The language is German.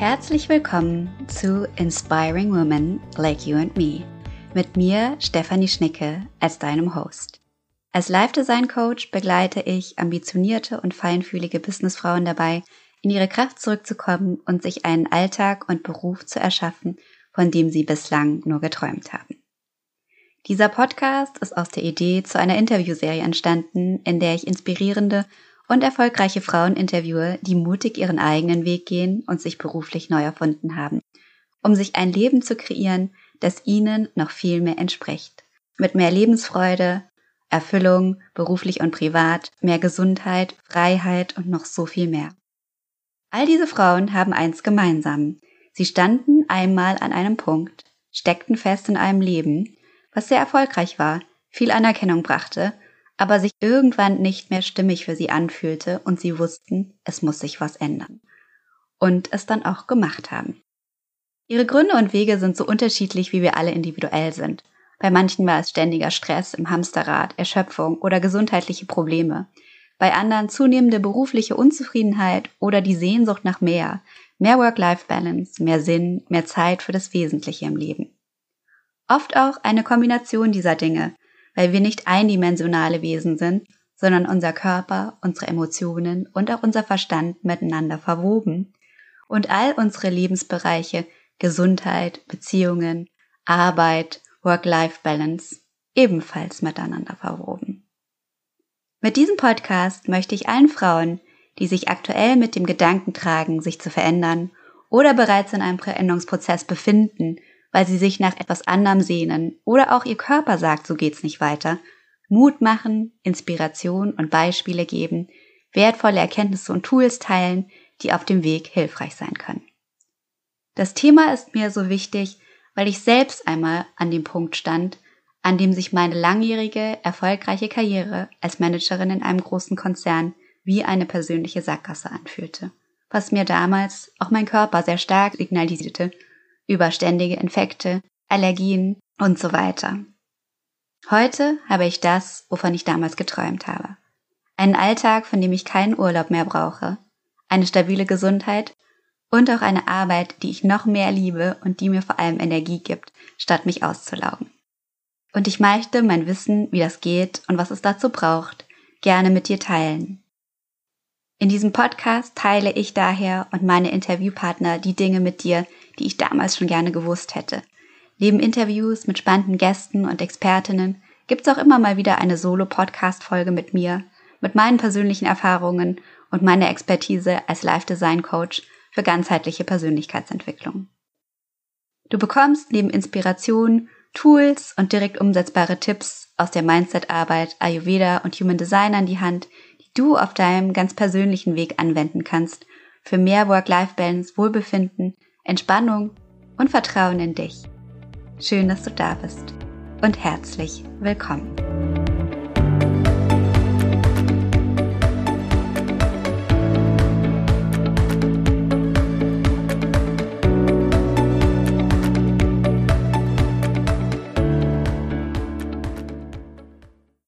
Herzlich willkommen zu Inspiring Women Like You and Me mit mir, Stefanie Schnicke, als deinem Host. Als Live-Design-Coach begleite ich ambitionierte und feinfühlige Businessfrauen dabei, in ihre Kraft zurückzukommen und sich einen Alltag und Beruf zu erschaffen, von dem sie bislang nur geträumt haben. Dieser Podcast ist aus der Idee zu einer Interviewserie entstanden, in der ich inspirierende und erfolgreiche Frauen interviewe, die mutig ihren eigenen Weg gehen und sich beruflich neu erfunden haben, um sich ein Leben zu kreieren, das ihnen noch viel mehr entspricht. Mit mehr Lebensfreude, Erfüllung, beruflich und privat, mehr Gesundheit, Freiheit und noch so viel mehr. All diese Frauen haben eins gemeinsam. Sie standen einmal an einem Punkt, steckten fest in einem Leben, was sehr erfolgreich war, viel Anerkennung brachte aber sich irgendwann nicht mehr stimmig für sie anfühlte und sie wussten, es muss sich was ändern. Und es dann auch gemacht haben. Ihre Gründe und Wege sind so unterschiedlich, wie wir alle individuell sind. Bei manchen war es ständiger Stress im Hamsterrad, Erschöpfung oder gesundheitliche Probleme. Bei anderen zunehmende berufliche Unzufriedenheit oder die Sehnsucht nach mehr, mehr Work-Life-Balance, mehr Sinn, mehr Zeit für das Wesentliche im Leben. Oft auch eine Kombination dieser Dinge, weil wir nicht eindimensionale Wesen sind, sondern unser Körper, unsere Emotionen und auch unser Verstand miteinander verwoben und all unsere Lebensbereiche Gesundheit, Beziehungen, Arbeit, Work-Life-Balance ebenfalls miteinander verwoben. Mit diesem Podcast möchte ich allen Frauen, die sich aktuell mit dem Gedanken tragen, sich zu verändern oder bereits in einem Veränderungsprozess befinden weil sie sich nach etwas anderem sehnen oder auch ihr Körper sagt, so geht's nicht weiter, Mut machen, Inspiration und Beispiele geben, wertvolle Erkenntnisse und Tools teilen, die auf dem Weg hilfreich sein können. Das Thema ist mir so wichtig, weil ich selbst einmal an dem Punkt stand, an dem sich meine langjährige, erfolgreiche Karriere als Managerin in einem großen Konzern wie eine persönliche Sackgasse anfühlte, was mir damals auch mein Körper sehr stark signalisierte über ständige Infekte, Allergien und so weiter. Heute habe ich das, wovon ich damals geträumt habe. Einen Alltag, von dem ich keinen Urlaub mehr brauche, eine stabile Gesundheit und auch eine Arbeit, die ich noch mehr liebe und die mir vor allem Energie gibt, statt mich auszulaugen. Und ich möchte mein Wissen, wie das geht und was es dazu braucht, gerne mit dir teilen. In diesem Podcast teile ich daher und meine Interviewpartner die Dinge mit dir, die ich damals schon gerne gewusst hätte. Neben Interviews mit spannenden Gästen und Expertinnen gibt's auch immer mal wieder eine Solo-Podcast-Folge mit mir, mit meinen persönlichen Erfahrungen und meiner Expertise als Live-Design-Coach für ganzheitliche Persönlichkeitsentwicklung. Du bekommst neben Inspiration, Tools und direkt umsetzbare Tipps aus der Mindset-Arbeit, Ayurveda und Human Design an die Hand, die du auf deinem ganz persönlichen Weg anwenden kannst für mehr Work-Life-Balance, Wohlbefinden, Entspannung und Vertrauen in dich. Schön, dass du da bist und herzlich willkommen.